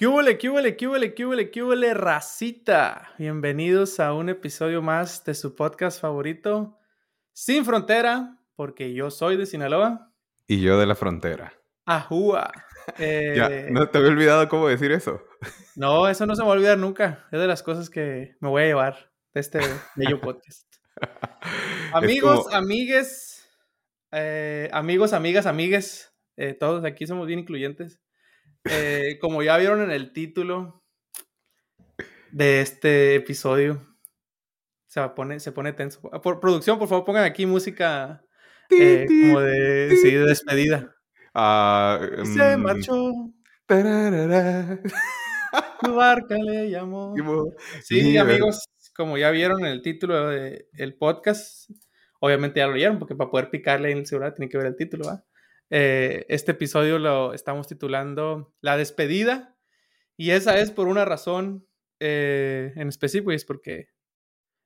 ¿Qué huele, qué huele, qué huele, qué huele, qué huele, racita? Bienvenidos a un episodio más de su podcast favorito, Sin Frontera, porque yo soy de Sinaloa. Y yo de la frontera. Ajúa. Ya, no te había olvidado cómo decir eso. No, eso no se me va a olvidar nunca. Es de las cosas que me voy a llevar de este bello podcast. Amigos, amigues, eh, amigos, amigas, amigues, eh, todos aquí somos bien incluyentes. Eh, como ya vieron en el título de este episodio, se pone, se pone tenso. Por producción, por favor, pongan aquí música como de, sí, de despedida. Ah, se mm, marchó. tararara. Tu barca le llamó. Sí, amigos, como ya vieron en el título del podcast, obviamente ya lo leyeron, porque para poder picarle en el celular tienen que ver el título, ¿va? Eh, este episodio lo estamos titulando La despedida, y esa es por una razón eh, en específico, y es porque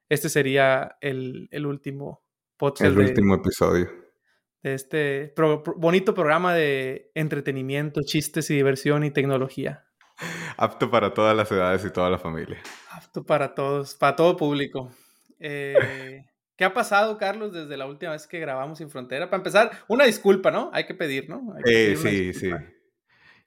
este sería el, el último podcast El de, último episodio. de este pro- pro- bonito programa de entretenimiento, chistes y diversión y tecnología. Apto para todas las edades y toda la familia. Apto para todos, para todo público. Eh, ¿Qué ha pasado, Carlos, desde la última vez que grabamos Sin Frontera? Para empezar, una disculpa, ¿no? Hay que pedir, ¿no? Hay que Eh, pedir sí, sí.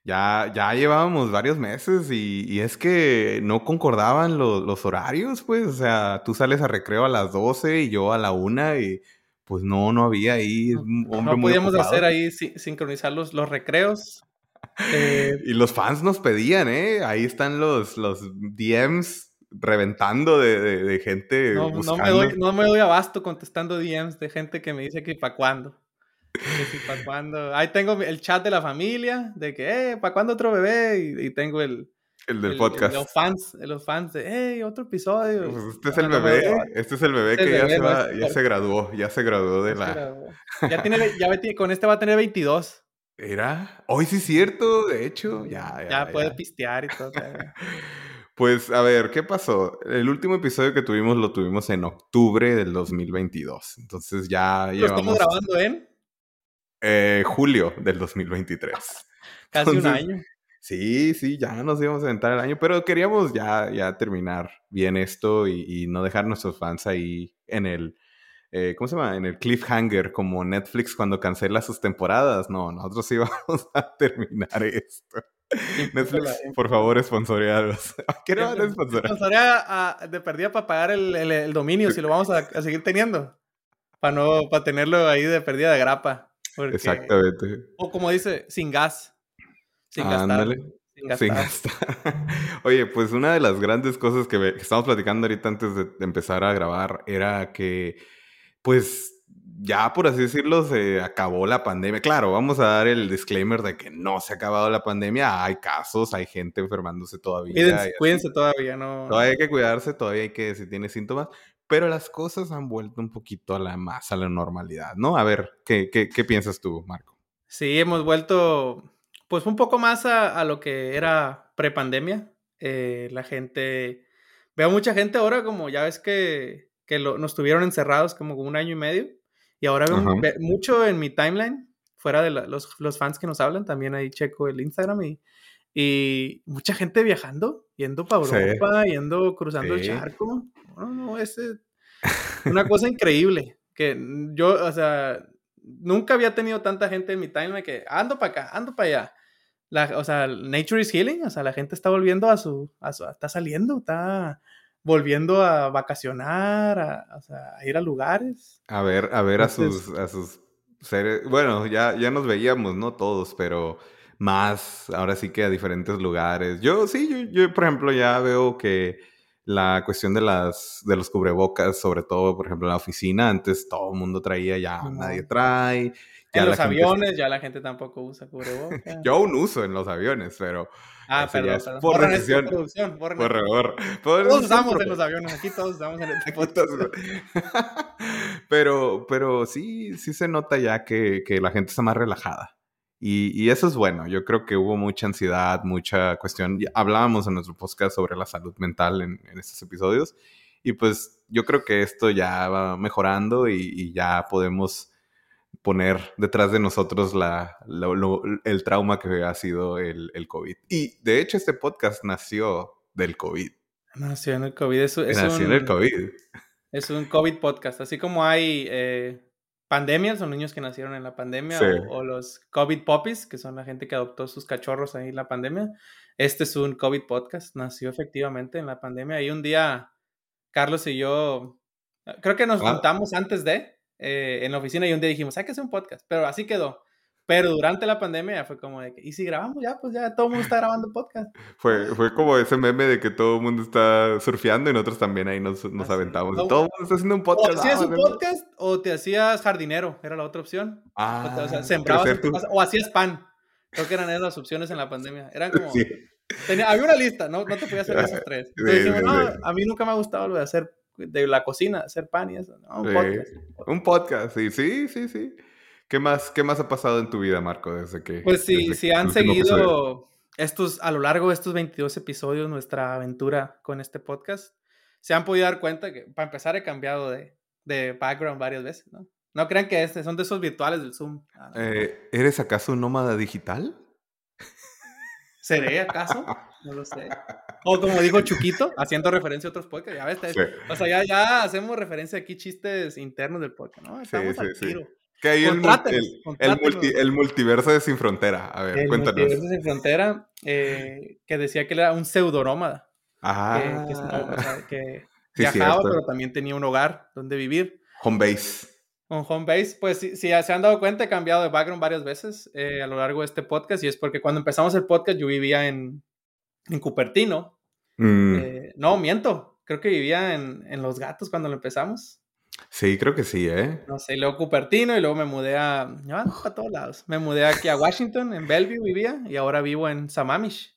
Ya, ya llevábamos varios meses y, y es que no concordaban lo- los horarios, pues. O sea, tú sales a recreo a las 12 y yo a la 1 y pues no, no había ahí hombre No podíamos hacer ahí si- sincronizar los, los recreos. Eh, Y los fans nos pedían, ¿eh? Ahí están los, los DMs reventando de, de- de gente no, no buscando. me doy, no me doy abasto contestando DMs de gente que me dice que para cuándo. Que si para cuándo. Ahí tengo el chat de la familia, de que, eh, ¿para cuándo otro bebé? Y, y tengo el, el del el- podcast. los fans, los fans de, hey, otro episodio. Pues este es Ah, no bebé, este es el bebé Este es que el ya, bebé, se, no, va- este ya se graduó, ya se graduó de la... Ya tiene, ya con este va a tener 22. ¿Era? Hoy sí es cierto, de hecho, ya, ya, Ya, puede ya. pistear y todo. Pues a ver, ¿qué pasó? El último episodio que tuvimos lo tuvimos en octubre del 2022. Entonces ya Lo estamos grabando en eh, julio del 2023. casi un año. Sí, sí, ya nos íbamos a aventar el año, pero queríamos ya, ya terminar bien esto y, y no dejar a nuestros fans ahí en el, eh, ¿cómo se llama? En el cliffhanger, como Netflix cuando cancela sus temporadas. No, nosotros íbamos a terminar esto. Netflix, por favor, sponsoreados. ¿Qué no van a sponsorear? Ah, de perdida para pagar el, el- el dominio si lo vamos a, a seguir teniendo. Para no, para tenerlo ahí de perdida de grapa. Porque- Exactamente. O como dice, sin gas. Sin gastar. Ándale. Sin gastar. Sin gastar. Oye, pues una de las grandes cosas que, que estamos platicando ahorita antes de empezar a grabar era que, pues, ya por así decirlo, se acabó la pandemia. Claro, vamos a dar el disclaimer de que no se ha acabado la pandemia. Hay casos, hay gente enfermándose todavía. Cuídense, cuídense todavía, no. Todavía hay que cuidarse, todavía hay que, si tiene síntomas. Pero las cosas han vuelto un poquito a la más a la normalidad, ¿no? A ver, ¿qué, qué, qué piensas tú, Marco? Sí, hemos vuelto pues un poco más a, a lo que era prepandemia. Eh, la gente, veo mucha gente ahora como ya ves que, que lo- nos tuvieron encerrados como un año y medio y ahora veo ve- mucho en mi timeline, fuera de la- los, los fans que nos hablan, también ahí checo el Instagram y, y mucha gente viajando, yendo para Sí. Europa, yendo cruzando el Sí. charco. No, no, es eh, una cosa increíble. Que yo, o sea, nunca había tenido tanta gente en mi timeline que ando para acá, ando para allá. La, o sea, nature is healing, o sea, la gente está volviendo a su, a su- está saliendo, está volviendo a vacacionar, a, o sea, a ir a lugares. A ver, a ver a sus, a sus seres. Bueno, ya, ya nos veíamos, ¿no? Todos, pero más, ahora sí que a diferentes lugares. Yo sí, yo, yo, por ejemplo, ya veo que la cuestión de las de los cubrebocas, sobre todo, por ejemplo, en la oficina, antes todo el mundo traía, ya No. nadie trae. Ya en los gente- aviones ya la gente tampoco usa cubrebocas. Yo aún uso en los aviones, pero ah, perdón, por Borren esto, decisión. producción, borren por favor. Todos usamos en los aviones, aquí todos usamos en todos- pero, pero sí, sí se nota ya que, que la gente está más relajada. Y, y eso es bueno. Yo creo que hubo mucha ansiedad, mucha cuestión. Hablábamos en nuestro podcast sobre la salud mental en, en estos episodios. Y pues yo creo que esto ya va mejorando y, y ya podemos poner detrás de nosotros la, el trauma que ha sido el, el, COVID. Y de hecho este podcast nació del COVID. Nació en el COVID. Es, nació en el COVID. Es un COVID podcast. Así como hay eh, pandemias, son niños que nacieron en la pandemia, o, los COVID puppies, que son la gente que adoptó sus cachorros ahí en la pandemia. Este es un COVID podcast. Nació efectivamente en la pandemia. Y un día, Carlos y yo, creo que nos ah. juntamos antes de, eh, en la oficina, y un día dijimos, hay que hacer un podcast. Pero así quedó. Pero durante la pandemia fue como de que, ¿y si grabamos ya? Pues ya todo el mundo está grabando podcast. Fue, fue como ese meme de que todo el mundo está surfeando y nosotros también ahí nos, nos aventamos. todo el mundo está haciendo un podcast. O hacías un podcast o te hacías jardinero, era la otra opción. Ah, o, sea, sembrabas o hacías pan. Creo que eran esas las opciones en la pandemia. Eran como... Sí. había una lista, ¿no? No te podías hacer esas tres. Entonces no, a mí nunca me ha gustado lo de hacer, de la cocina, hacer pan y eso. No, un podcast. Un podcast, sí, sí, sí, sí. ¿Qué más, ¿Qué más ha pasado en tu vida, Marco, desde que... Pues sí, si han seguido estos, a lo largo de estos 22 episodios, nuestra aventura con este podcast, se han podido dar cuenta que, para empezar, he cambiado de, de background varias veces, ¿no? No crean que este, son de esos virtuales del Zoom. Ah, eh, ¿Eres acaso un nómada digital? ¿Seré acaso? No lo sé. O como dijo Chuquito, haciendo referencia a otros podcasts. Ya ves, o sea, ya, ya hacemos referencia aquí chistes internos del podcast, ¿no? Estamos sí, sí, tiro. Que hay el, el, multiverso de Sin Frontera. A ver, cuéntanos. El multiverso de Sin Frontera, eh, que decía que era un pseudonómada. Ah. Que, viajaba, pero también tenía un hogar donde vivir. Home base. Un home base, pues si, se han dado cuenta, he cambiado de background varias veces eh, a lo largo de este podcast. Y es porque cuando empezamos el podcast, yo vivía en, en Cupertino. Mm. Eh, no, miento. Creo que vivía en, en Los Gatos cuando lo empezamos. Sí, creo que sí, ¿eh? No sé, luego Cupertino y luego me mudé a, a todos lados. Me mudé aquí a Washington, en Bellevue vivía, y ahora vivo en Sammamish,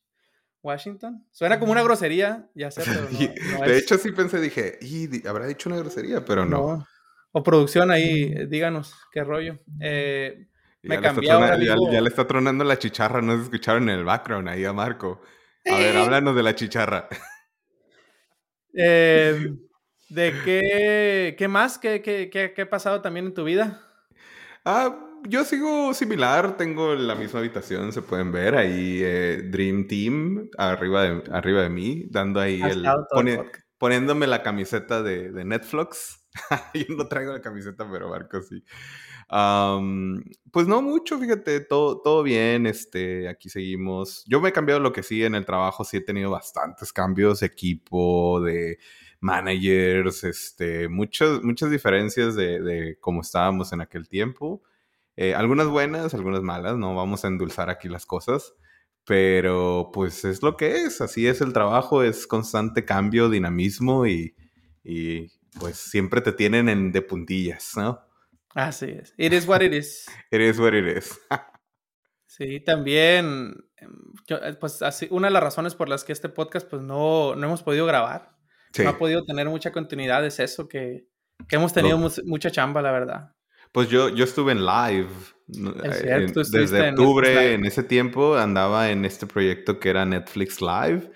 Washington. Suena como una grosería, ya sé, pero no, De hecho, sí pensé, dije, y habrá dicho una grosería, pero no. O producción ahí, díganos, qué rollo. Eh, me cambié ya, ya, le está tronando la chicharra, no se escucharon en el background ahí a Marco. A ver, háblanos de la chicharra. Eh, ¿De qué, qué más? ¿Qué, qué, qué, ha pasado también en tu vida? Ah, yo sigo similar, tengo la misma habitación, se pueden ver ahí eh, Dream Team arriba de, arriba de mí, dando ahí el... poniéndome la camiseta de, de Netflix. yo no traigo la camiseta, pero Marco sí. Pues no mucho, fíjate, todo, todo bien, este, aquí seguimos. Yo me he cambiado lo que sí en el trabajo, sí he tenido bastantes cambios, equipo, de managers, este, muchas, muchas diferencias de, de cómo estábamos en aquel tiempo. Eh, algunas buenas, algunas malas, no vamos a endulzar aquí las cosas, pero pues es lo que es, así es el trabajo, es constante cambio, dinamismo y, y pues siempre te tienen en de puntillas, ¿no? Así es. It is what it is. It is what it is. sí, también, em, pues así, una de las razones por las que este podcast pues no, no hemos podido grabar no ha podido tener mucha continuidad, es eso, que, que hemos tenido mucha chamba, la verdad. Pues yo, yo estuve en live. desde octubre, en, ese tiempo, andaba en este proyecto que era Netflix Live.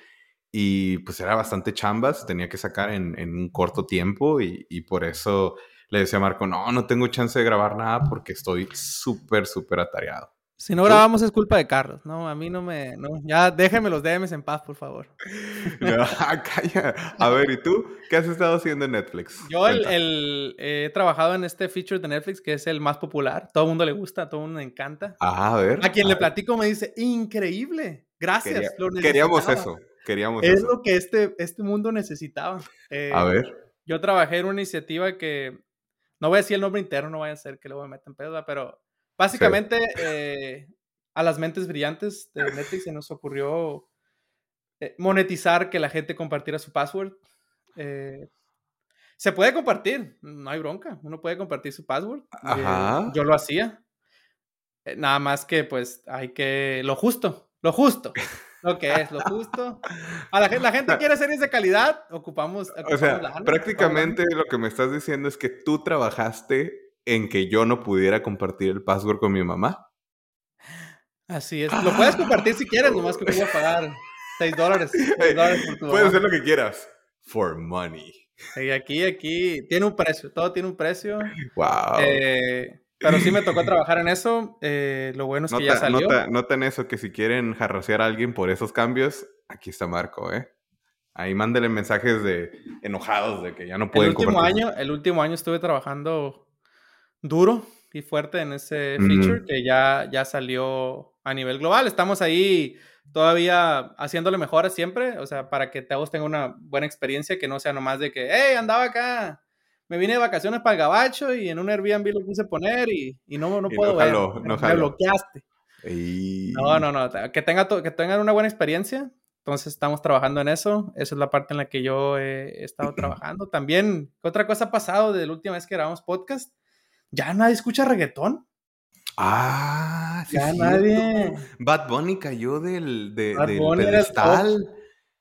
Y pues era bastante chamba, se tenía que sacar en, en un corto tiempo. Y, y, por eso le decía a Marco, no, no tengo chance de grabar nada porque estoy súper, súper atareado. Si no grabamos es culpa de Carlos, no, a mí no me, no, ya déjenme los DMs en paz, por favor. No, calla. A ver, ¿y tú qué has estado haciendo en Netflix? Yo el, he trabajado en este feature de Netflix que es el más popular, todo el mundo le gusta, a todo el mundo le encanta. a ver. A quien le platico me dice, increíble, gracias. queríamos eso, queríamos es eso. lo que este, este mundo necesitaba. Eh, a ver. Yo trabajé en una iniciativa que, no voy a decir el nombre interno, no vaya a ser que luego me metan pedo, pero Básicamente, eh, a las mentes brillantes de Netflix se nos ocurrió eh, monetizar que la gente compartiera su password. Eh, se puede compartir, no hay bronca, uno puede compartir su password. yo lo hacía. nada más que pues hay que, lo justo, lo justo. Lo que es, lo justo. A la, gente, la gente quiere series de calidad, ocupamos. o sea, prácticamente lo que me estás diciendo es que tú trabajaste en que yo no pudiera compartir el password con mi mamá. Así es. Lo puedes compartir si quieres, nomás que voy a pagar 6 dólares. Puedes hacer lo que quieras. For money. Y aquí, aquí, tiene un precio. Todo tiene un precio. Wow. Eh, Pero sí me tocó trabajar en eso. Eh, lo bueno es que ya salió. Nota, en eso que si quieren jarrosear a alguien por esos cambios, aquí está Marco, ¿eh? Ahí mándenle mensajes de enojados de que ya no pueden el último año El último año estuve trabajando duro y fuerte en ese feature que ya, ya salió a nivel global. Estamos ahí todavía haciéndole mejoras siempre, o sea, para que todos tengan una buena experiencia, que no sea nomás de que, hey, andaba acá, me vine de vacaciones para el gabacho y en un Airbnb lo puse a poner y, y no, no puedo ver, no me bloqueaste. No, no, no, que, tenga que tengan una buena experiencia. Entonces estamos trabajando en eso. Esa es la parte en la que yo he estado trabajando. También, otra cosa ha pasado de la última vez que grabamos podcast? Ya nadie escucha reggaetón. Ah, sí. Ya nadie. Bad Bunny cayó del, de, del pedestal.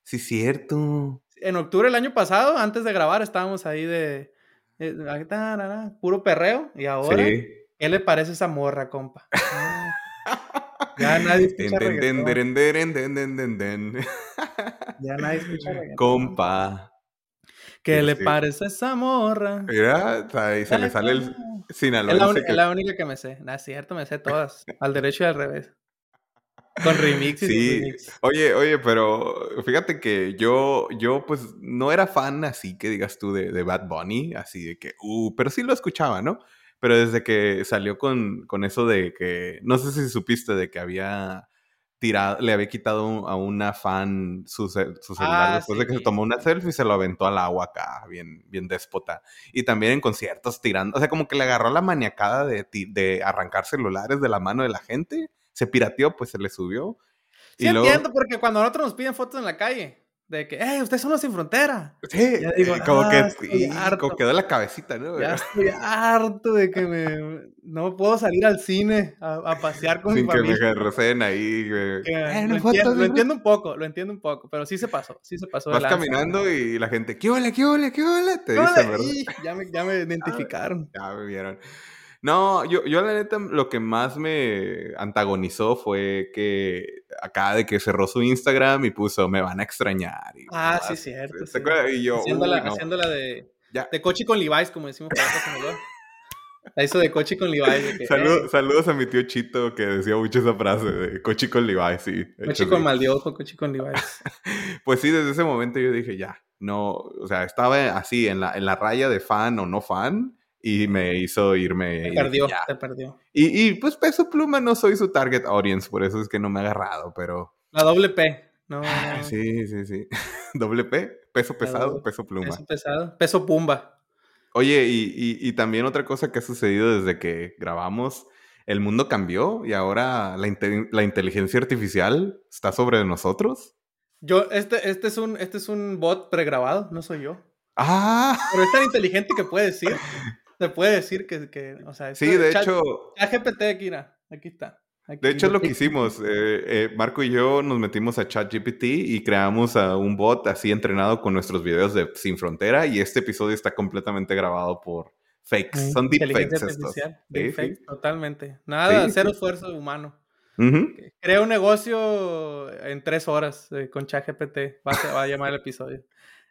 Sí, cierto. En octubre del año pasado, antes de grabar, estábamos ahí de. Eh, puro perreo. Y ahora, ¿qué le parece esa morra, compa? ya nadie escucha Ya nadie escucha Compa. ¿Qué le parece esa morra? Mira, ahí se le sale el, es la, única que me sé. No, es cierto, me sé todas. al derecho y al revés. Con remixes. Sí. Oye, oye, pero fíjate que yo, yo pues no era fan así que digas tú de, de Bad Bunny, así de que, uh, pero sí lo escuchaba, ¿no? Pero desde que salió con, con eso de que, no sé si supiste de que había le había quitado a una fan su, su celular ah, después de que se tomó una selfie y se lo aventó al agua acá, bien, bien déspota. Y también en conciertos tirando, o sea, como que le agarró la maniacada de, de arrancar celulares de la mano de la gente, se pirateó, pues se le subió. Sí, entiendo, porque cuando nosotros nos piden fotos en la calle, de que, ¡eh, ustedes son los sin frontera! Sí, digo, como, que, ah, como quedó la cabecita, ¿no? Ya estoy harto de que me, no puedo salir al cine a, pasear con Sin mi familia. que me recen ahí. Eh, lo, entiendo, un poco, lo entiendo un poco, pero sí se pasó, sí se pasó. Vas caminando y la gente, ¿qué ole, qué ole, qué ole? Te dicen, ¿verdad? ya, me, ya me identificaron. ya me vieron. No, yo, yo la neta lo que más me antagonizó fue que acá de que cerró su Instagram y puso me van a extrañar. ah, sí, cierto. Sí. Y yo, haciéndola, de, de coche con Levi's, como decimos para La hizo de coche con Levi's. saludos a mi tío Chito que decía mucho esa frase de coche con Levi's, sí. Coche con maldiojo, coche con Levi's. pues sí, desde ese momento yo dije, ya, no, o sea, estaba así en la, en la raya de fan o no fan y me hizo irme. Te perdió, te perdió. Y, y, pues Peso Pluma no soy su target audience, por eso es que no me ha agarrado, pero... La doble P. No, Sí, sí, sí. doble P, peso pesado, peso pluma. Peso pesado, peso pumba. Oye, y, y, también otra cosa que ha sucedido desde que grabamos, el mundo cambió y ahora la, la inteligencia artificial está sobre nosotros. Yo, este, este, es un, este es un bot pregrabado, no soy yo. Ah. Pero es tan inteligente que puede decir. Se puede decir que, que o sea, sí, de hecho, ChatGPT, Kira, aquí está. de hecho, es lo que hicimos. Eh, eh, Marco y yo nos metimos a ChatGPT y creamos a un bot así entrenado con nuestros videos de Sin Frontera y este episodio está completamente grabado por fakes. Son deepfakes estos. Deepfakes, totalmente. Nada, cero esfuerzo humano. Crea un negocio en tres horas eh, con ChatGPT. Va, va, a llamar el episodio.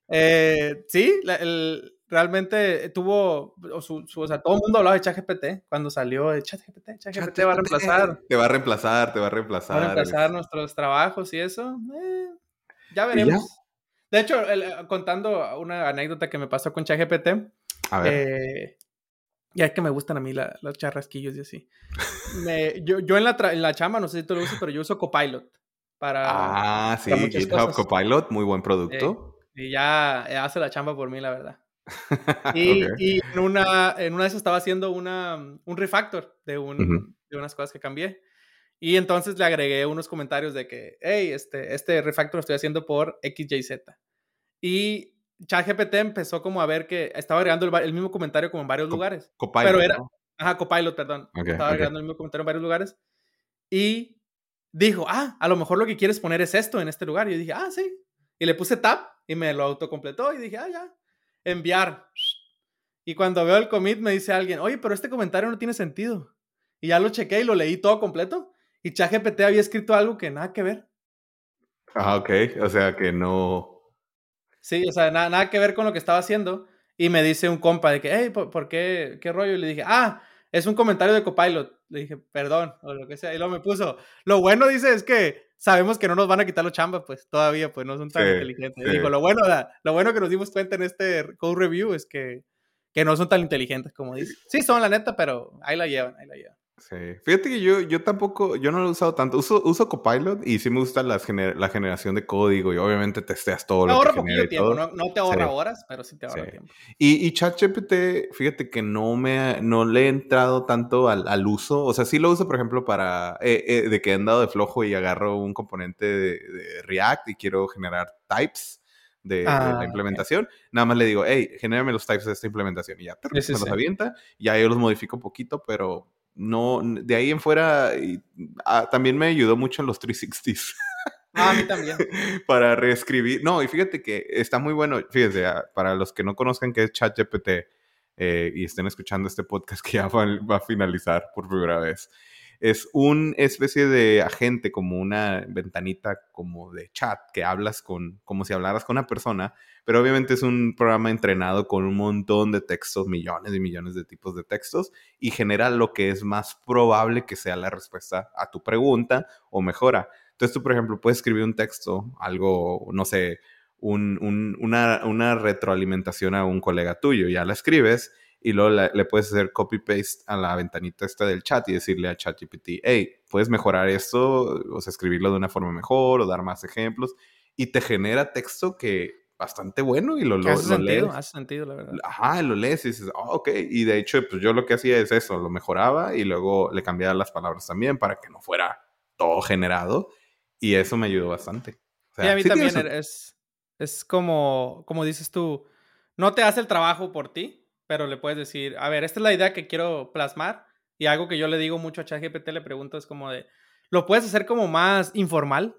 Sí, el, realmente tuvo, o, sea, todo el mundo hablaba de ChatGPT cuando salió de ChatGPT, ChatGPT va a reemplazar. Te va a reemplazar, te va a reemplazar. Va a reemplazar nuestros trabajos y eso. Eh, ya veremos. De hecho, contando una anécdota que me pasó con ChatGPT. A ver. Eh, ya es que me gustan a mí los charrasquillos y así. yo, yo en la, en la chamba, no sé si tú lo usas, pero yo uso Copilot. Para, ah, sí, GitHub Copilot, muy buen producto. Y ya hace la chamba por mí, la verdad. Y, en, una, en una de esas estaba haciendo una, un refactor de, un, de unas cosas que cambié. Y entonces le agregué unos comentarios de que, hey, este, este refactor lo estoy haciendo por XYZ. Y ChatGPT empezó como a ver que estaba agregando el, mismo comentario como en varios lugares. Copilot. Pero era, ajá, Copilot, perdón. estaba agregando el mismo comentario en varios lugares. Y dijo, ah, a lo mejor lo que quieres poner es esto en este lugar. Y yo dije, ah, sí. Y le puse tab y me lo autocompletó y dije, ah, ya enviar. Y cuando veo el commit me dice alguien, oye, pero este comentario no tiene sentido. Y ya lo chequé y lo leí todo completo. Y ChatGPT había escrito algo que nada que ver. Ah, ok. O sea que no. Sí, o sea, nada, nada que ver con lo que estaba haciendo. Y me dice un compa de que, hey, ¿por, qué? ¿Qué rollo? Y le dije, ah, es un comentario de Copilot. Le dije, perdón, o lo que sea. Y luego me puso, lo bueno, dice, es que sabemos que no nos van a quitar los chambas, pues todavía, pues no son tan inteligentes. Digo, lo bueno, lo bueno que nos dimos cuenta en este code review es que, que no son tan inteligentes como dice. Sí, son la neta, pero ahí la llevan, ahí la llevan. Sí. Fíjate que yo, yo tampoco, yo no lo he usado tanto. Uso, uso Copilot y sí me gusta las la generación de código y obviamente testeas todo lo ahorra que genera tiempo, no, no, te ahorra horas, pero sí te ahorra tiempo. Y, y ChatGPT, fíjate que no me no le he entrado tanto al, al uso. O sea, sí lo uso, por ejemplo, para eh, eh, de que he andado de flojo y agarro un componente de, React y quiero generar types. De, la ah, implementación, nada más le digo, hey, genérame los types de esta implementación y ya me los avienta, y ahí yo los modifico un poquito, pero no, de ahí en fuera, ah, también me ayudó mucho en los 360s. Ah, a mí también. para reescribir. No, y fíjate que está muy bueno. Fíjense, ah, para los que no conozcan qué es ChatGPT eh, y estén escuchando este podcast que ya va, a finalizar por primera vez, es una especie de agente, como una ventanita como de chat que hablas con, como si hablaras con una persona, pero obviamente es un programa entrenado con un montón de textos, millones y millones de tipos de textos, y genera lo que es más probable que sea la respuesta a tu pregunta o mejora. Entonces tú, por ejemplo, puedes escribir un texto, algo, no sé, una, una retroalimentación a un colega tuyo, ya la escribes y luego le puedes hacer copy-paste a la ventanita esta del chat y decirle a ChatGPT, hey, puedes mejorar esto, o sea, escribirlo de una forma mejor o dar más ejemplos, y te genera texto que bastante bueno y lo, lo, hace sentido, Hace sentido, la verdad. Ajá, lo lees y dices, oh, ok. Y de hecho, pues yo lo que hacía es eso, lo mejoraba y luego le cambiaba las palabras también para que no fuera todo generado. Y eso me ayudó bastante. y a mí también es, es como, como dices tú, no te hace el trabajo por ti, pero le puedes decir, a ver, esta es la idea que quiero plasmar y algo que yo le digo mucho a ChatGPT, le pregunto es como de, ¿lo puedes hacer como más informal?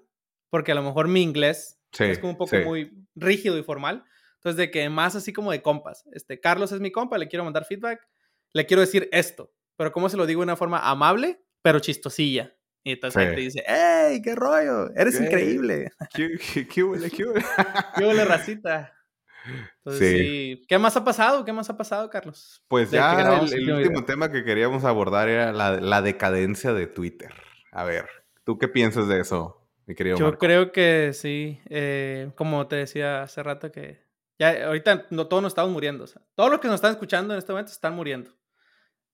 Porque a lo mejor mi inglés es como un poco muy rígido y formal. Entonces, de que más así como de compas. Este, Carlos es mi compa, le quiero mandar feedback, le quiero decir esto, pero ¿cómo se lo digo de una forma amable, pero chistosilla? Y entonces ahí te dice, ¡Ey, qué rollo! ¡Eres increíble! ¡Qué, qué, qué huele, qué huele! ¡Qué huele, racita! Sí. ¿Qué más ha pasado? ¿Qué más ha pasado, Carlos? Pues ya el, último tema que queríamos abordar era la, decadencia de Twitter. A ver, ¿tú qué piensas de eso, mi querido Yo creo que sí. Eh, como te decía hace rato que ya ahorita no, todos nos estamos muriendo. todos los que nos están escuchando en este momento están muriendo.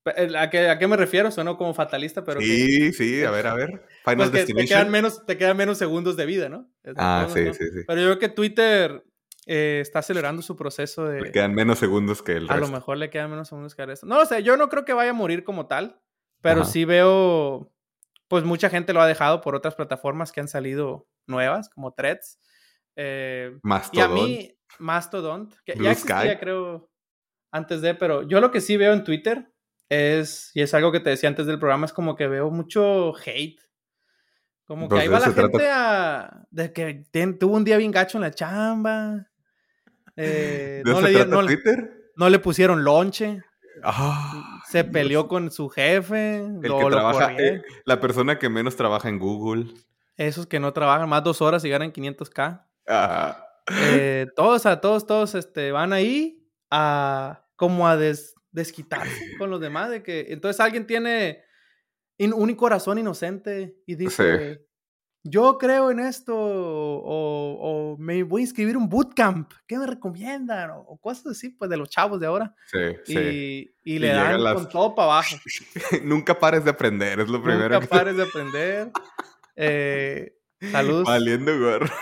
¿A qué, ¿A qué, me refiero? Sueno como fatalista, pero... Sí, sí, a ver, a ver. Final pues te, quedan menos, te quedan menos segundos de vida, ¿no? ah, sí, sí, sí. Pero yo creo que Twitter eh, está acelerando su proceso de... Le quedan menos segundos que el resto. A lo mejor le quedan menos segundos que el resto. No lo sé, yo no creo que vaya a morir como tal, pero sí veo, pues mucha gente lo ha dejado por otras plataformas que han salido nuevas, como Threads. Eh, Mastodon. Y a mí, Mastodon, que ya existía creo antes de, pero yo lo que sí veo en Twitter es, y es algo que te decía antes del programa, es como que veo mucho hate como que pues ahí va la gente a. De que tuvo un día bien gacho en la chamba. Eh, no, le no, Twitter? no le pusieron lonche. Ah, se peleó con su jefe. El que trabaja, eh, la persona que menos trabaja en Google. Esos que no trabajan más dos horas y ganan 500k. Eh, todos, a todos, todos este, van ahí a como a des, desquitarse con los demás. De que entonces alguien tiene un corazón inocente y dice, yo creo en esto, o, me voy a inscribir un bootcamp, ¿qué me recomiendan? O, cosas así, pues de los chavos de ahora. Sí, y, sí. Y, le dan con todo para abajo. Nunca pares de aprender, es lo primero. Nunca pares de aprender. eh, salud. Valiendo gorro.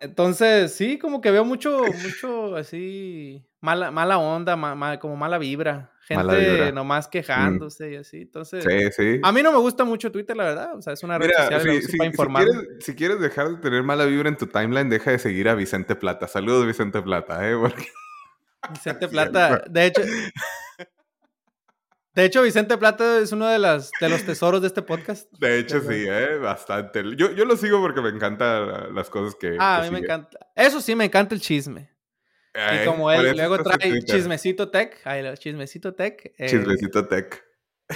Entonces, sí, como que veo mucho, mucho así, mala, mala onda, como mala vibra. Gente nomás mm. quejándose y así. Entonces, sí, sí. a mí no me gusta mucho Twitter, la verdad. O sea, es una red social para informar. Si quieres, dejar de tener mala vibra en tu timeline, deja de seguir a Vicente Plata. Saludos, Vicente Plata, ¿eh? Vicente Plata, de hecho, de hecho, Vicente Plata es uno de, las, de los tesoros de este podcast. De hecho, sí, ¿eh? bastante. Yo, yo lo sigo porque me encantan las cosas que. Ah, a mí me encanta. Eso sí, me encanta el chisme. Y como él luego trae Chismecito Tech. Ay, Chismecito Tech. Eh, chismecito Tech.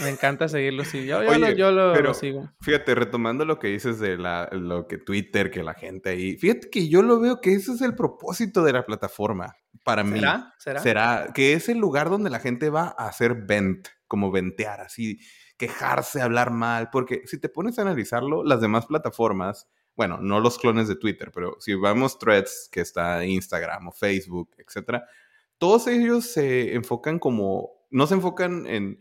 Me encanta seguirlo, sí. Yo, yo, lo, sigo. Fíjate, retomando lo que dices de la, lo que Twitter, que la gente ahí. Fíjate que yo lo veo que ese es el propósito de la plataforma. Para mí. ¿Será? Será que es el lugar donde la gente va a hacer vent como ventear, así, quejarse, hablar mal, porque si te pones a analizarlo, las demás plataformas, bueno, no los clones de Twitter, pero si vamos threads, que está Instagram o Facebook, etcétera, todos ellos se enfocan como, no se enfocan en,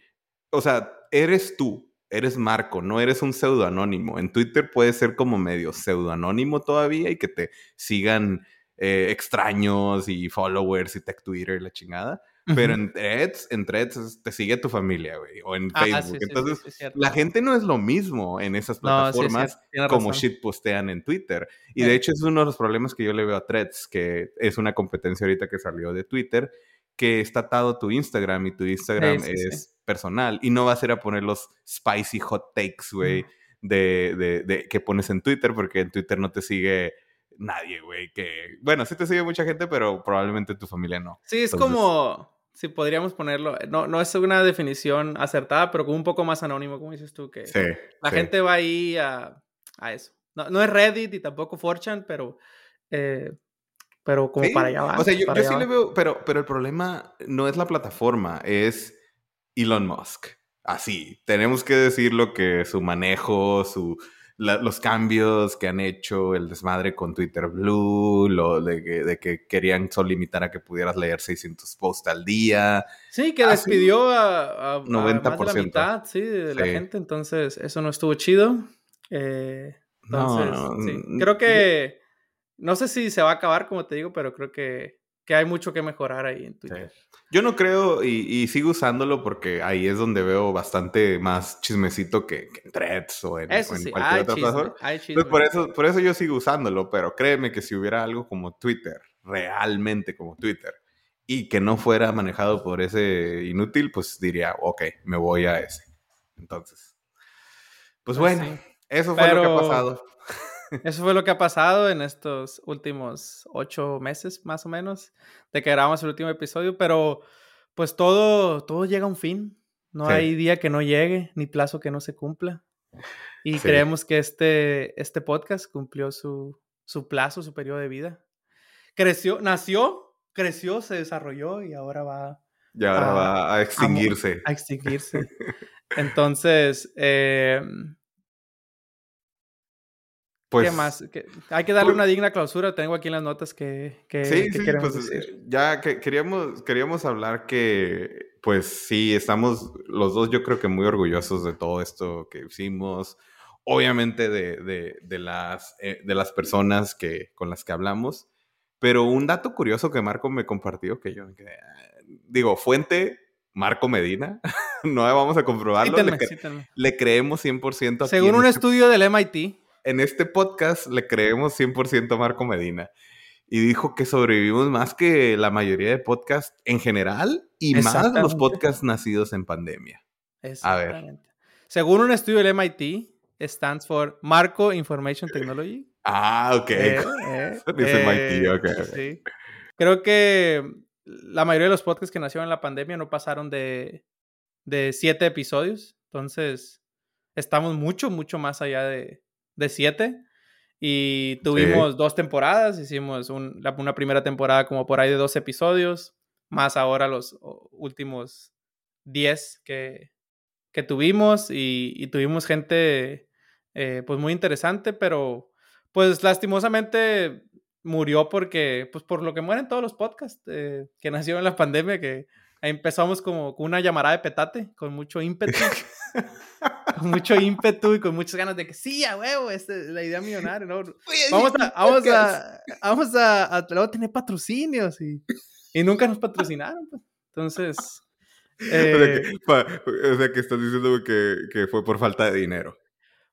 o sea, eres tú, eres Marco, no eres un pseudoanónimo. En Twitter puede ser como medio pseudoanónimo todavía y que te sigan eh, extraños y followers y tech Twitter y la chingada. Pero en threads, en threads te sigue tu familia, güey, o en Facebook. Entonces, la gente no es lo mismo en esas plataformas como shit postean en Twitter. Y de hecho es uno de los problemas que yo le veo a threads, que es una competencia ahorita que salió de Twitter, que está atado tu Instagram y tu Instagram es personal y no vas a ir a poner los spicy hot takes, güey, de, de, de, que pones en Twitter porque en Twitter no te sigue nadie, güey, que, bueno, sí te sigue mucha gente, pero probablemente tu familia no. Sí, es como, si podríamos ponerlo, no, no es una definición acertada, pero como un poco más anónimo, como dices tú, que la gente va ahí a, a eso. No, no, es Reddit y tampoco Fortune, pero... Eh, pero como para allá va. O sea, yo, sí le veo, pero, pero el problema no es la plataforma, es Elon Musk. Así, tenemos que decir lo que su manejo, su, los cambios que han hecho, el desmadre con Twitter Blue, lo de que, de que querían solo limitar a que pudieras leer 600 posts al día. Sí, que despidió a, a, 90%. más de la mitad sí, de la gente, entonces eso no estuvo chido. Eh, entonces, no, sí. creo que no sé si se va a acabar, como te digo, pero creo que, que hay mucho que mejorar ahí en Twitter. Yo no creo y, sigo usándolo porque ahí es donde veo bastante más chismecito que, en threads o en, cualquier otra plataforma. por eso, por eso yo sigo usándolo, pero créeme que si hubiera algo como Twitter, realmente como Twitter, y que no fuera manejado por ese inútil, pues diría, ok, me voy a ese. Entonces, pues, pues bueno, eso fue lo que ha pasado. Eso fue lo que ha pasado en estos últimos ocho meses, más o menos, de que grabamos el último episodio, pero pues todo, todo llega a un fin. No hay día que no llegue, ni plazo que no se cumpla. Y creemos que este, este podcast cumplió su, su plazo, su periodo de vida. Creció, nació, creció, se desarrolló y ahora va. Y ahora a, va a extinguirse. A, a extinguirse. Entonces, eh, ¿Qué pues más? hay que darle una digna clausura. Tengo aquí en las notas que, que, sí, sí, pues, Ya que queríamos, queríamos hablar que, pues sí, estamos los dos, yo creo que muy orgullosos de todo esto que hicimos. Obviamente de, de, de las, eh, de las personas que, con las que hablamos. Pero un dato curioso que Marco me compartió, que yo digo, fuente Marco Medina, no vamos a comprobarlo. le, le, creemos 100% Según un este estudio del MIT en este podcast le creemos 100% a Marco Medina. Y dijo que sobrevivimos más que la mayoría de podcasts en general y más los podcasts nacidos en pandemia. A ver. Según un estudio del MIT, stands for Marco Information Technology. Ah, ok. Eh, eh, MIT, eh, ok. Sí. Creo que la mayoría de los podcasts que nacieron en la pandemia no pasaron de, de siete episodios. Entonces, estamos mucho, mucho más allá de, de siete. Y tuvimos dos temporadas, hicimos una primera temporada como por ahí de dos episodios, más ahora los últimos diez que, que tuvimos y, tuvimos gente eh, pues muy interesante, pero pues lastimosamente murió porque, pues por lo que mueren todos los podcasts eh, que nacieron en la pandemia, que empezamos como con una llamada de petate, con mucho ímpetu. con mucho ímpetu y con muchas ganas de que sí, a huevo, esta es la idea millonaria, ¿no? Vamos a, vamos a, vamos a, a, tener patrocinios y, y nunca nos patrocinaron, pues. Entonces... Eh, o, sea que, estás diciendo que, que, fue por falta de dinero.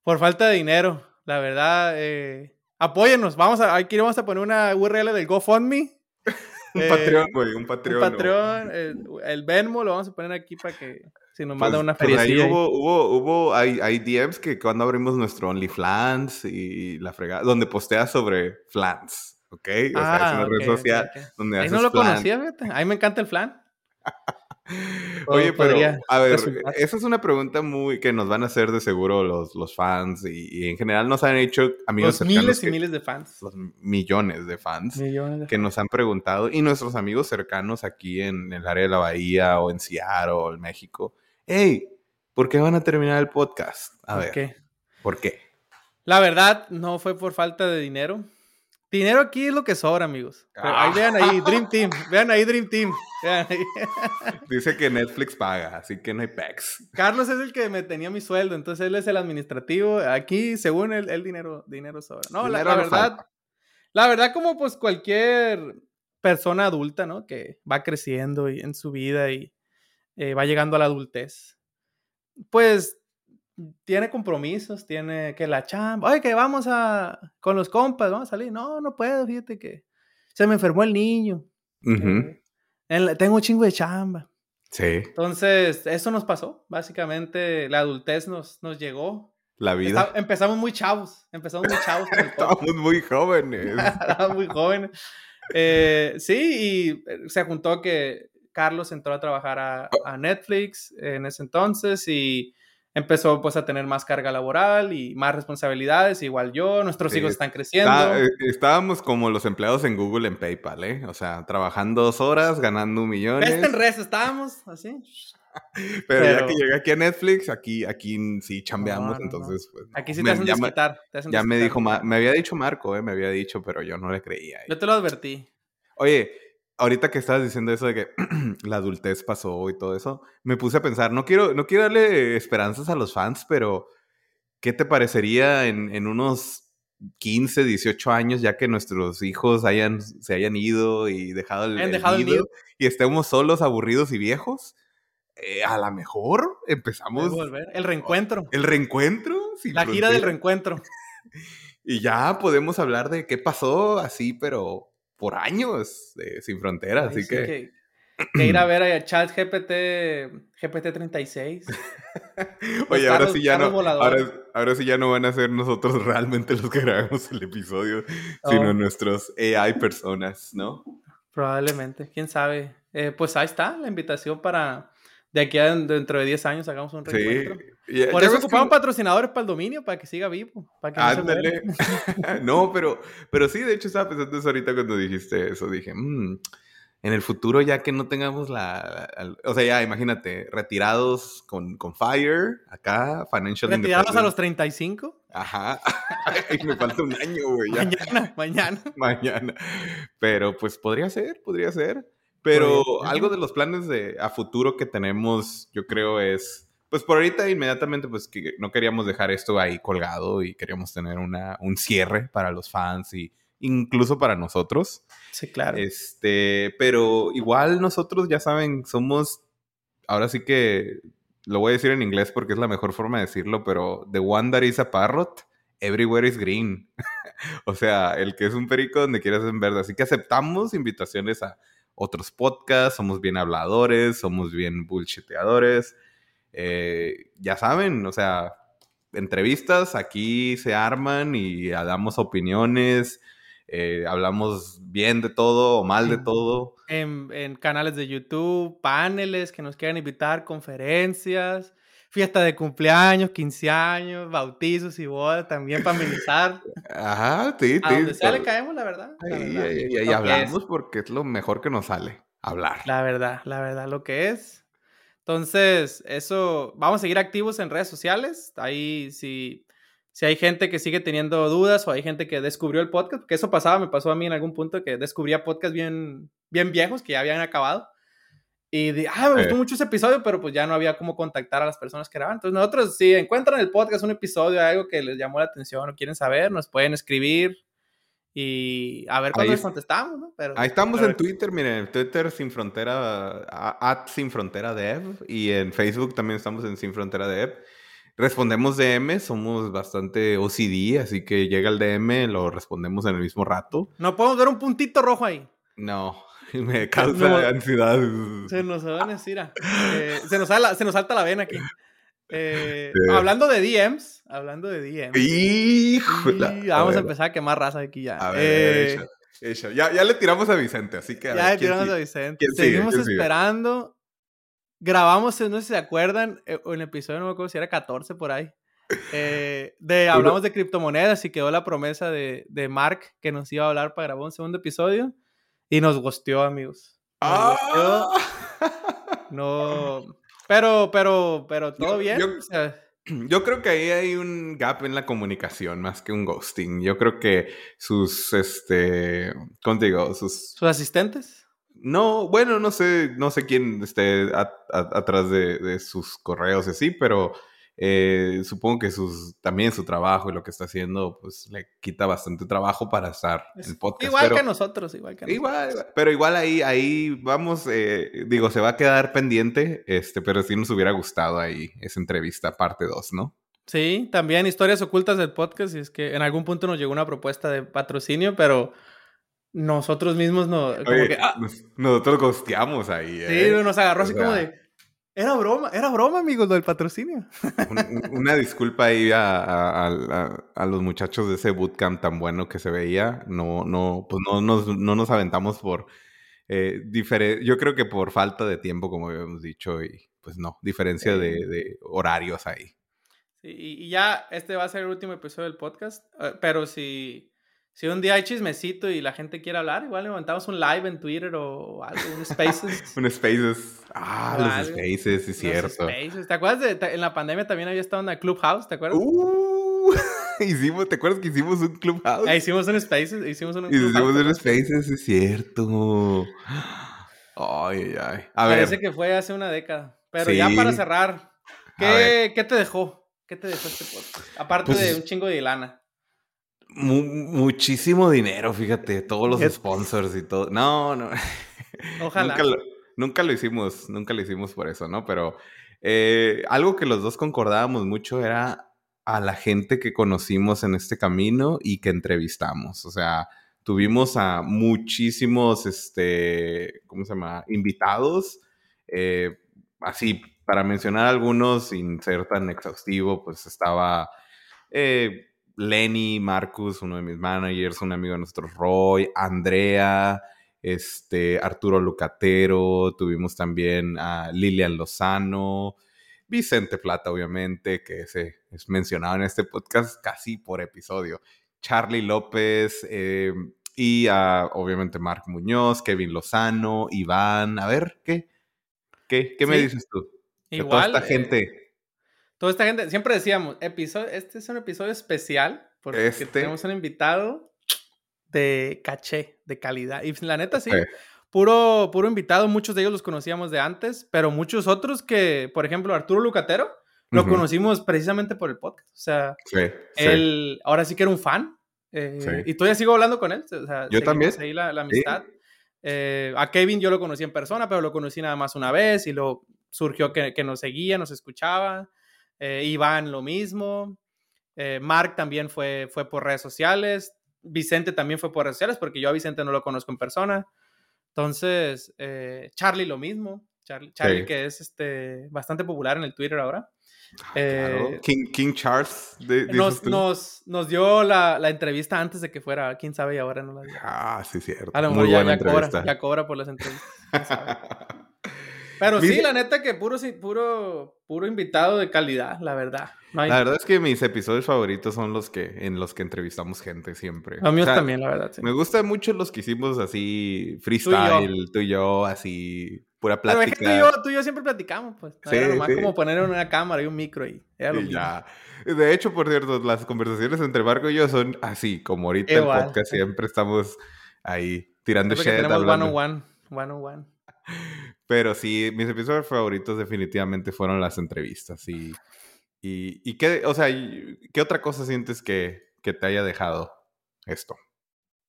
Por falta de dinero, la verdad. Eh, apóyenos, vamos a, aquí vamos a poner una URL del GoFundMe un Patreon, güey, un Patreon. Un Patreon, el, Venmo lo vamos a poner aquí para que si nos manda pues, una feria. Pues hubo, hubo, hubo, hay, hay DMs que cuando abrimos nuestro OnlyFlans y la fregada, donde posteas sobre flans, ¿ok? O sea, es una ah, red social donde Ahí no lo conocía, fíjate. A mí me encanta el flan. Oye, pero a ver, esa es una pregunta muy que nos van a hacer de seguro los, los fans y, en general nos han hecho amigos los miles y miles de fans. Los millones de fans que nos han preguntado y nuestros amigos cercanos aquí en el área de la Bahía o en Seattle o en México. Hey, ¿por qué van a terminar el podcast? A ¿Por ver, qué? ¿por qué? La verdad, no fue por falta de dinero. Dinero aquí es lo que sobra, amigos. Pero ahí Ah. vean ahí, Dream Team. Vean ahí, Dream Team. Vean ahí. Dice que Netflix paga, así que no hay packs. Carlos es el que me tenía mi sueldo, entonces él es el administrativo. Aquí, según él, el dinero, dinero sobra. No, la, Dinero la no verdad, falta. la verdad, como pues cualquier persona adulta, ¿no? Que va creciendo y- en su vida y eh, va llegando a la adultez, pues tiene compromisos, tiene que la chamba. Oye, que vamos a con los compas, vamos a salir. No, no puedo, fíjate que se me enfermó el niño. Ujú, Eh, la- tengo un chingo de chamba. Sí, Entonces, eso nos pasó. Básicamente, la adultez nos, nos llegó. la vida. Esta- empezamos muy chavos. Empezamos muy chavos. Estamos muy jóvenes. Estábamos muy jóvenes. Eh, sí, y eh, se juntó que Carlos entró a trabajar a, a Netflix en ese entonces y empezó pues a tener más carga laboral y más responsabilidades, igual yo, nuestros Sí, hijos están creciendo. Está- eh, estábamos como los empleados en Google en PayPal, ¿eh? O sea, trabajando dos horas, ganando millones. Este en res estábamos así. Pero, ya pero- que llegué aquí a Netflix, aquí, aquí sí chambeamos, No, no, entonces pues. no. Aquí sí te Me- hacen ya me- desquitar. te hacen Ya me desquitar. dijo, Ma- me había dicho Marco, eh, me había dicho, pero yo no le creía. eh. Yo te lo advertí. Oye, ahorita que estabas diciendo eso de que la adultez pasó y todo eso, me puse a pensar, no quiero, no quiero darle esperanzas a los fans, pero ¿qué te parecería en, en unos 15, 18 años, ya que nuestros hijos hayan, se hayan ido y dejado el, el dejado el nido nido. y estemos solos, aburridos y viejos? Eh, a lo mejor empezamos volver. El reencuentro. el reencuentro. sin La gira del reencuentro. Y ya podemos hablar de qué pasó así, pero por años de Sin Fronteras. Así sí, que, que ir a ver a chat GPT, GPT-36. oye, Los ahora sí ya no, ahora, ahora sí ya no van a ser nosotros realmente los que grabamos el episodio, sino nuestros AI personas, ¿no? Probablemente, quién sabe. Eh, pues ahí está la invitación para de aquí a dentro de 10 años hagamos un Sí. Ya- Por eso ves que- ocupamos patrocinadores para el dominio, para que siga vivo. Para que no. Ándale. no, pero, pero sí, de hecho estaba pensando eso ahorita cuando dijiste eso. Dije, "Mm, en el futuro ya que no tengamos la... la- o sea, ya imagínate, retirados con, con Fire, acá, Financial Retirados a los Independence. 35. Ajá. Ay, me falta un año, güey. ya. Mañana, mañana. Mañana. Pero pues podría ser, podría ser. Pero algo de los planes de a futuro que tenemos, yo creo es, pues por ahorita inmediatamente, pues que no queríamos dejar esto ahí colgado y queríamos tener una, un cierre para los fans y incluso para nosotros. Sí, claro. Este, pero igual nosotros ya saben, somos, ahora sí que lo voy a decir en inglés porque es la mejor forma de decirlo, pero the one that is a parrot, everywhere is green. o sea, el que es un perico donde quieras en verde. Así que aceptamos invitaciones a otros podcasts, somos bien habladores, somos bien bullshiteadores. Eh, ya saben, o sea, entrevistas aquí se arman y damos opiniones, eh, hablamos bien de todo o mal de todo. En, en canales de YouTube, paneles que nos quieran invitar, conferencias, fiesta de cumpleaños, 15 años, bautizos y bodas también para amenizar. Ajá, sí, A sí. donde sea le caemos, la verdad. la Ahí, verdad. ahí, Lo ahí que hablamos es. porque es lo mejor que nos sale, hablar. La verdad, la verdad, lo que es. Entonces, eso, vamos a seguir activos en redes sociales. Ahí, si, si hay gente que sigue teniendo dudas o hay gente que descubrió el podcast, que eso pasaba, me pasó a mí en algún punto que descubría podcasts bien, bien viejos que ya habían acabado. Y di, ah, me gustó mucho ese episodio, pero pues ya no había cómo contactar a las personas que graban. Entonces, nosotros, si encuentran el podcast, un episodio, algo que les llamó la atención o quieren saber, nos pueden escribir y a ver cuándo les es- contestamos, ¿no? Pero, Ahí estamos en Twitter, miren, en Twitter Sin Frontera, at Sin Frontera Dev, y en Facebook también estamos en Sin Frontera Dev. Respondemos DM, somos bastante OCD, así que llega el DM, lo respondemos en el mismo rato. No podemos ver un puntito rojo ahí. No, me causa No. ansiedad. Se nos van a decir, ah, eh, se, nos se nos salta la vena aquí. Eh, Sí. Hablando de DMs, hablando de DMs. Y vamos a, empezar a quemar raza aquí ya. A ver, Eh. Ya, ya le tiramos a Vicente, así que a ya ver, le ¿quién tiramos sigue? a Vicente. Seguimos esperando. Grabamos, no sé si se acuerdan, eh, en el episodio, no me acuerdo si era 14 por ahí. eh, de, hablamos de criptomonedas y quedó la promesa de, de Mark que nos iba a hablar para grabar un segundo episodio. Y nos gusteó, amigos. Nos gusteó. ¡Ah! No. Pero, pero, pero todo bien. Yo, creo que ahí hay un gap en la comunicación más que un ghosting. Yo creo que sus, este, ¿cómo te digo? Sus, ¿Sus asistentes? No, bueno, no sé, no sé quién esté atrás de, de, sus correos y así, pero eh, supongo que sus, también su trabajo y lo que está haciendo, pues le quita bastante trabajo para estar en el podcast. Igual que nosotros, igual que nosotros. pero igual ahí, ahí vamos, eh, digo, se va a quedar pendiente, este, pero sí nos hubiera gustado ahí esa entrevista, parte 2, ¿no? Sí, también historias ocultas del podcast, y es que en algún punto nos llegó una propuesta de patrocinio, pero nosotros mismos no, como que, ah. nosotros gosteamos ahí. Sí, ¿eh? nos agarró así como de, era broma, era broma, amigos, lo del patrocinio. una disculpa ahí a, los muchachos de ese bootcamp tan bueno que se veía. No, no, pues no nos, no nos aventamos por eh, Yo creo que por falta de tiempo, como habíamos dicho, y pues no, diferencia de, de, horarios ahí. y ya este va a ser el último episodio del podcast, eh, pero si si un día hay chismecito y la gente quiere hablar, igual levantamos un live en Twitter o algo, un Spaces. un Spaces. Ah, los Spaces, es cierto. Spaces. ¿Te acuerdas de, en la pandemia también había estado en una Clubhouse, ¿te acuerdas? Uh, hicimos, ¿te acuerdas que hicimos un Clubhouse? Ah, hicimos un Spaces, hicimos un. Hicimos un Spaces, es cierto. Ay, ay. A Parece que fue hace una década. Pero ya para cerrar, ¿qué, ¿qué te dejó? ¿Qué te dejó este podcast? Aparte pues de un chingo de lana muchísimo dinero, fíjate, todos los sponsors y todo. No, no. Ojalá. nunca, lo, hicimos, nunca lo hicimos por eso, ¿no? Pero eh, algo que los dos concordábamos mucho era a la gente que conocimos en este camino y que entrevistamos. O sea, tuvimos a muchísimos, este, ¿cómo se llama? Invitados. Eh, así, para mencionar algunos, sin ser tan exhaustivo, pues estaba... Eh, Lenny, Marcus, uno de mis managers, un amigo de nosotros, Roy, Andrea, este, Arturo Lucatero, tuvimos también a Lilian Lozano, Vicente Plata, obviamente, que se es mencionado en este podcast casi por episodio, Charlie López, eh, y a, obviamente, Marc Muñoz, Kevin Lozano, Iván, a ver, ¿qué? ¿Qué, qué me dices tú? Igual. toda esta eh, gente toda esta gente, siempre decíamos, episodio, este es un episodio especial porque este tenemos un invitado de caché, de calidad. Y la neta sí, puro, puro invitado, muchos de ellos los conocíamos de antes, pero muchos otros que, por ejemplo, Arturo Lucatero, lo conocimos precisamente por el podcast. O sea, él ahora sí que era un fan. Eh, y todavía sigo hablando con él. yo también. Ahí la, amistad. Eh, a Kevin yo lo conocí en persona, pero lo conocí nada más una vez y luego surgió que, que nos seguía, nos escuchaba. Eh, Iván lo mismo. Eh, Mark también fue, fue por redes sociales. Vicente también fue por redes sociales porque yo a Vicente no lo conozco en persona. Entonces, eh, Charlie lo mismo. Charlie, que es este, bastante popular en el Twitter ahora. Ah, King, Charles. nos, nos, nos, dio la, la, entrevista antes de que fuera. Quién sabe y ahora no la dio. Ah, sí, cierto. A lo mejor ya, cobra, ya cobra por las entrevistas. Pero sí, la neta que puro, puro, puro invitado de calidad, la verdad. la verdad es que mis episodios favoritos son los que en los que entrevistamos gente siempre. Los míos también, la verdad. Me gustan mucho los que hicimos así freestyle, tú y yo, así pura plática. Pero es que tú y yo, tú y yo siempre platicamos, pues. Sí, era nomás como poner una cámara y un micro y era lo ya. De hecho, por cierto, las conversaciones entre Marco y yo son así, como ahorita el podcast siempre estamos ahí tirando shit. Tenemos one on one, one on one. Pero sí, mis episodios favoritos definitivamente fueron las entrevistas. Y, y, qué, o sea, ¿qué otra cosa sientes que, que te haya dejado esto?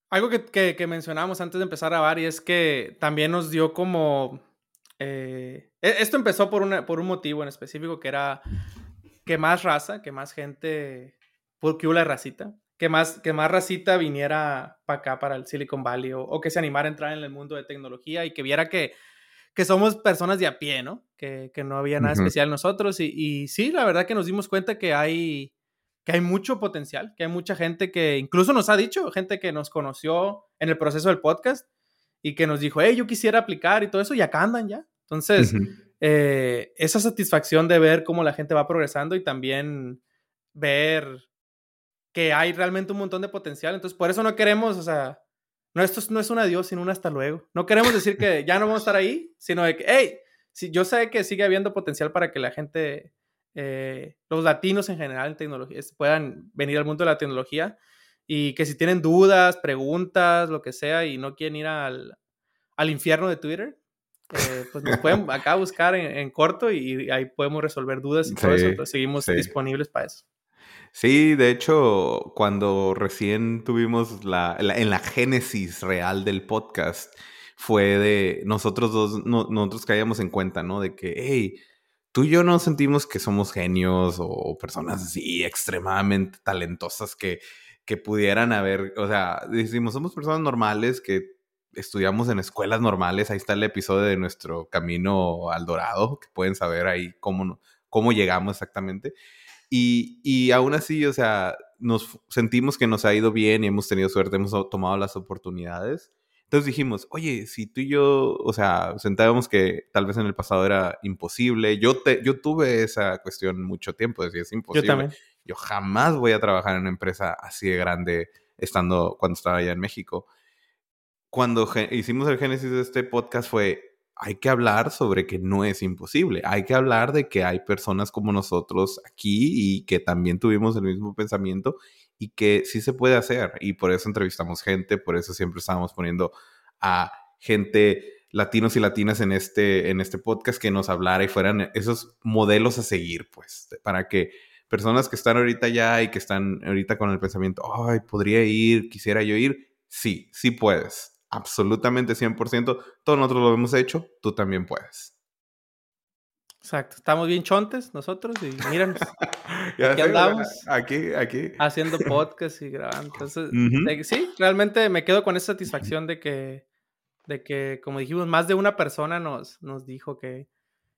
Algo que, que, que, mencionábamos antes de empezar a grabar y es que también nos dio como... Eh, e, esto empezó por, una, por un motivo en específico que era que más raza, que más gente, porque hubo la racita, que más, que más racita viniera para acá, para el Silicon Valley, o, o, que se animara a entrar en el mundo de tecnología y que viera que que somos personas de a pie, ¿no? Que, que no había nada especial en nosotros. Y, y, sí, la verdad que nos dimos cuenta que hay, que hay mucho potencial, que hay mucha gente que incluso nos ha dicho, gente que nos conoció en el proceso del podcast y que nos dijo, hey, yo quisiera aplicar y todo eso, y acá andan ya. Entonces, eh, esa satisfacción de ver cómo la gente va progresando y también ver que hay realmente un montón de potencial. Entonces, por eso no queremos, o sea, no, esto no es un adiós, sino un hasta luego. No queremos decir que ya no vamos a estar ahí, sino de que, hey, sí, yo sé que sigue habiendo potencial para que la gente, eh, los latinos en general en tecnología, puedan venir al mundo de la tecnología y que si tienen dudas, preguntas, lo que sea, y no quieren ir al, al infierno de Twitter, eh, pues nos pueden acá buscar en, corto y ahí podemos resolver dudas y todo eso. Entonces seguimos disponibles para eso. Sí, de hecho, cuando recién tuvimos la, en la génesis real del podcast, fue de nosotros dos, nosotros caíamos en cuenta, ¿no? De que, hey, tú y yo no sentimos que somos genios o personas así extremadamente talentosas que, que pudieran haber, o sea, decimos, somos personas normales que estudiamos en escuelas normales, ahí está el episodio de nuestro camino al dorado, que pueden saber ahí cómo, cómo llegamos exactamente. Y, y aún así, o sea, nos sentimos que nos ha ido bien y hemos tenido suerte, hemos tomado las oportunidades. Entonces dijimos, oye, si tú y yo, o sea, sentábamos que tal vez en el pasado era imposible, yo, te, yo tuve esa cuestión mucho tiempo, decía, es imposible. Yo también. Yo jamás voy a trabajar en una empresa así de grande estando cuando estaba allá en México cuando hicimos el génesis de este podcast fue, hay que hablar sobre que no es imposible, hay que hablar de que hay personas como nosotros aquí y que también tuvimos el mismo pensamiento y que sí se puede hacer. Y por eso entrevistamos gente, por eso siempre estábamos poniendo a gente latinos y latinas en este, en este podcast que nos hablara y fueran esos modelos a seguir, pues, para que personas que están ahorita ya y que están ahorita con el pensamiento, ay, podría ir, quisiera yo ir, sí, sí puedes absolutamente 100%, todos nosotros lo hemos hecho, tú también puedes. Exacto, estamos bien chontes nosotros y míranos. aquí andamos. Aquí, aquí. Haciendo podcast y grabando. Entonces, sí, realmente me quedo con esa satisfacción de que, de que, como dijimos, más de una persona nos, nos dijo que,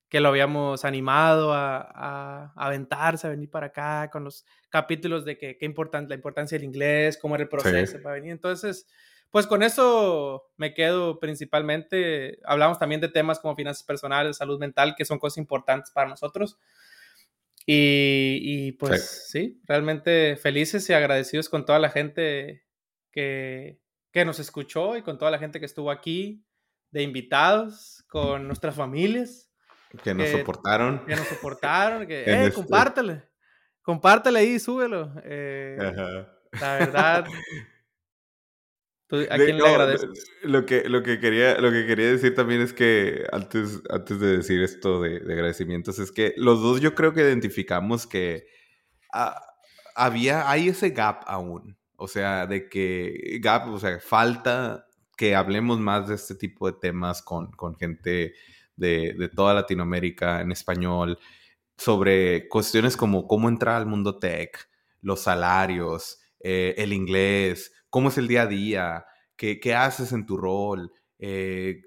que lo habíamos animado a, a, aventarse, a venir para acá con los capítulos de que, qué importante, la importancia del inglés, cómo era el proceso para venir. Entonces, pues con eso me quedo principalmente. Hablamos también de temas como finanzas personales, salud mental, que son cosas importantes para nosotros. Y, pues sí. realmente felices y agradecidos con toda la gente que, que nos escuchó y con toda la gente que estuvo aquí, de invitados, con nuestras familias. Que nos soportaron. Que nos soportaron. Que, eh, este compártele. Compártele ahí, súbelo. Eh, la verdad, ¿A quién le agradeces? Lo que, lo, que quería, lo que quería decir también es que antes, antes de decir esto de, agradecimientos, es que los dos yo creo que identificamos que había, hay ese gap aún. O sea, de que gap, o sea, falta que hablemos más de este tipo de temas con, con gente de, de toda Latinoamérica en español, sobre cuestiones como cómo entrar al mundo tech, los salarios, eh, el inglés, cómo es el día a día, qué, qué haces en tu rol, eh,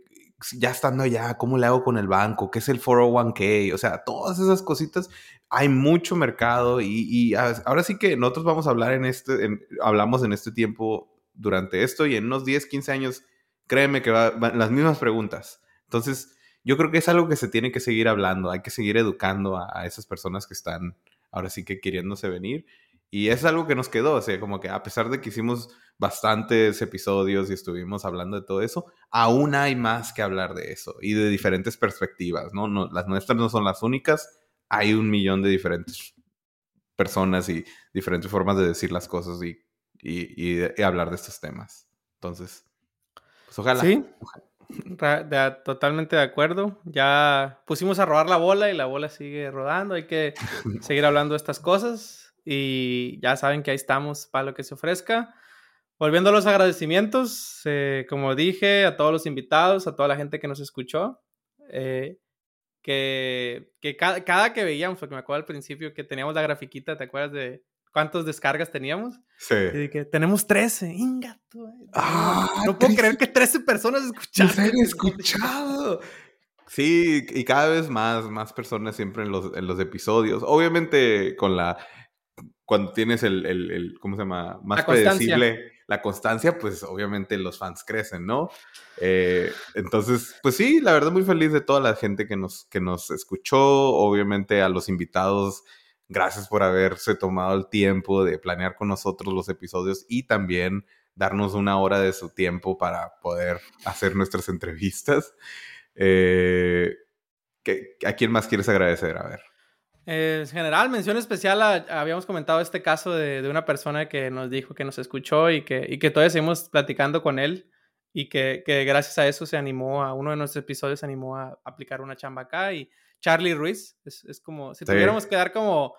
ya estando allá, cómo le hago con el banco, qué es el 401k, o sea, todas esas cositas. Hay mucho mercado y, ahora sí que nosotros vamos a hablar en este, hablamos en este tiempo durante esto y en unos 10, 15 años, créeme que van las mismas preguntas. Entonces, yo creo que es algo que se tiene que seguir hablando, hay que seguir educando a esas personas que están ahora sí que queriéndose venir. Y es algo que nos quedó, o sea, como que a pesar de que hicimos bastantes episodios y estuvimos hablando de todo eso, aún hay más que hablar de eso y de diferentes perspectivas, ¿no? no las nuestras no son las únicas, hay un millón de diferentes personas y diferentes formas de decir las cosas y, y, hablar de estos temas. Entonces, pues ojalá. Sí, totalmente de acuerdo. Ya pusimos a rodar la bola y la bola sigue rodando, hay que seguir hablando de estas cosas y ya saben que ahí estamos para lo que se ofrezca. Volviendo a los agradecimientos, eh, como dije, a todos los invitados, a toda la gente que nos escuchó, eh, que, que cada, que veíamos, porque me acuerdo al principio que teníamos la grafiquita, ¿te acuerdas de cuántas descargas teníamos? Sí. Y que tenemos 13, ingato. Ah, no puedo creer que 13 personas escucharon. han escuchado. Sí, y cada vez más, más personas siempre en los, en los episodios. Obviamente con la cuando tienes el, el, el ¿cómo se llama? Más predecible la constancia, pues obviamente los fans crecen, ¿no? Eh, entonces, pues sí, la verdad muy feliz de toda la gente que nos, que nos escuchó, obviamente a los invitados, gracias por haberse tomado el tiempo de planear con nosotros los episodios y también darnos una hora de su tiempo para poder hacer nuestras entrevistas. Eh, ¿A quién más quieres agradecer? A ver. En general, mención especial, habíamos comentado este caso de, de, una persona que nos dijo que nos escuchó y que, y que todavía seguimos platicando con él y que, que, gracias a eso se animó a uno de nuestros episodios, se animó a aplicar una chamba acá y Charlie Ruiz, es, es como, si tuviéramos que dar como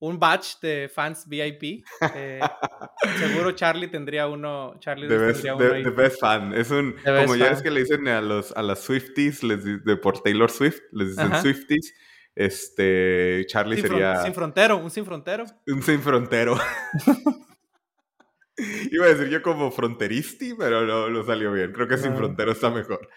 un batch de fans VIP. Eh, seguro Charlie tendría uno. Charlie the best, tendría uno the, the best fan. Es un. como ya es que le dicen a los a las Swifties, les, de, por Taylor Swift, les dicen Ajá. Swifties. Este. Charlie sin sería. Sin frontero, un sin frontero. Un sin frontero. Iba a decir yo como fronteristi, pero no, no salió bien. Creo que no. sin frontero está mejor.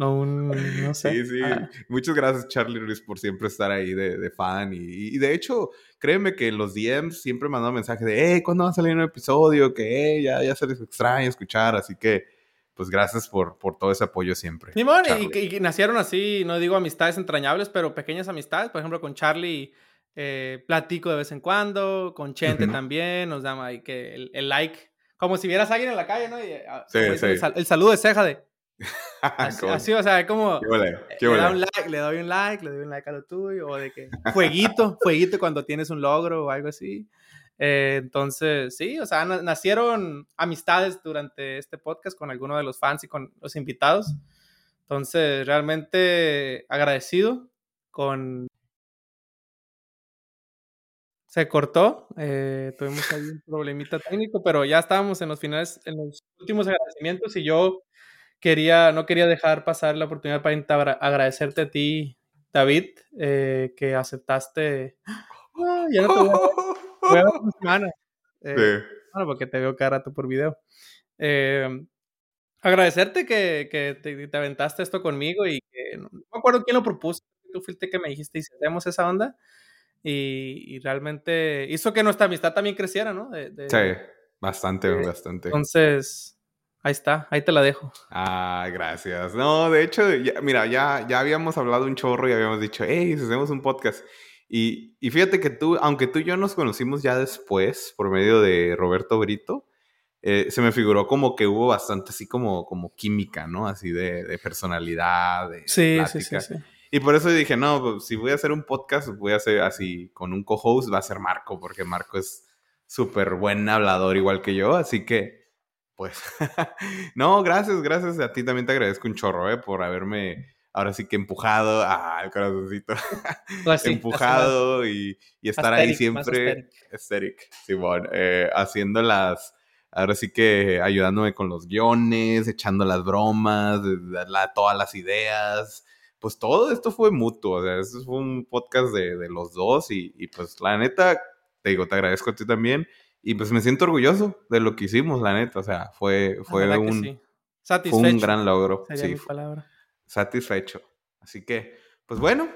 No, no sé. Sí, sí. Ah. Muchas gracias, Charlie Ruiz, por siempre estar ahí de, de fan. Y, y, de hecho, créeme que en los DMs siempre me mandado mensajes de, hey, ¿cuándo va a salir un episodio? Que hey, ya, ya se les extraña escuchar. Así que, pues gracias por, por todo ese apoyo siempre. Simón, y, y, y, nacieron así, no digo amistades entrañables, pero pequeñas amistades. Por ejemplo, con Charlie eh, platico de vez en cuando, con Chente uh -huh. también, nos da que el, el, like. Como si vieras a alguien en la calle, ¿no? Y, ah, sí, sí. El, el, saludo de ceja de. Así, así, o sea, como ¿Qué vale? ¿Qué le, da un like, le doy un like, le doy un like a lo tuyo, o de que fueguito, fueguito cuando tienes un logro o algo así. Eh, entonces, sí, o sea, nacieron amistades durante este podcast con algunos de los fans y con los invitados. Entonces, realmente agradecido con... Se cortó, eh, tuvimos ahí un problemita técnico, pero ya estábamos en los finales, en los últimos agradecimientos y yo quería, no quería dejar pasar la oportunidad para agradecerte a ti, David, eh, que aceptaste. Ah, ya no te voy a, una semana. Eh, sí. Bueno, porque te veo cada rato por video. Eh, agradecerte que, que te, te, aventaste esto conmigo y que no, no, me acuerdo quién lo propuso. Tú fuiste que me dijiste y hacemos esa onda. Y, y, realmente hizo que nuestra amistad también creciera, ¿no? De, de, sí, bastante, bastante. Entonces, Ahí está, ahí te la dejo. Ah, gracias. No, de hecho, ya, mira, ya, ya habíamos hablado un chorro y habíamos dicho, hey, hacemos un podcast. Y, y, fíjate que tú, aunque tú y yo nos conocimos ya después, por medio de Roberto Brito, eh, se me figuró como que hubo bastante así como, como química, ¿no? Así de, de personalidad, de sí, plática. Sí, sí. Y por eso dije, no, pues, si voy a hacer un podcast, voy a hacer así, con un co-host va a ser Marco, porque Marco es súper buen hablador igual que yo, así que pues. no, gracias, gracias. A ti también te agradezco un chorro, ¿eh? Por haberme ahora sí que empujado. Ah, el corazoncito. Pues sí, empujado y, y, estar asteric, ahí siempre. Esteric, Simón. Eh, haciendo las. Ahora sí que ayudándome con los guiones, echando las bromas, la, todas las ideas. Pues todo esto fue mutuo. O sea, esto fue un podcast de, de los dos. Y, y pues la neta, te digo, te agradezco a ti también. Y pues me siento orgulloso de lo que hicimos, la neta. O sea, fue, fue, un, sí. fue un gran logro. Sería sí, mi palabra. Satisfecho. Así que, pues bueno,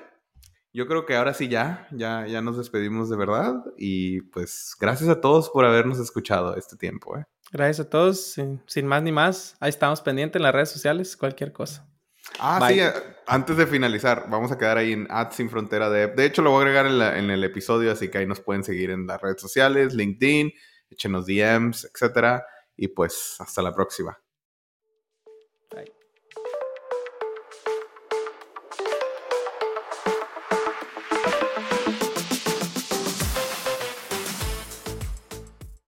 yo creo que ahora sí ya, ya, ya nos despedimos de verdad. Y pues gracias a todos por habernos escuchado este tiempo. ¿eh? Gracias a todos. Sin, sin más ni más, ahí estamos pendientes en las redes sociales, cualquier cosa. Ah, Bye. sí, antes de finalizar, vamos a quedar ahí en Ad Sin Frontera de De hecho, lo voy a agregar en, la, en, el episodio, así que ahí nos pueden seguir en las redes sociales, LinkedIn, échenos DMs, etcétera. Y pues, hasta la próxima.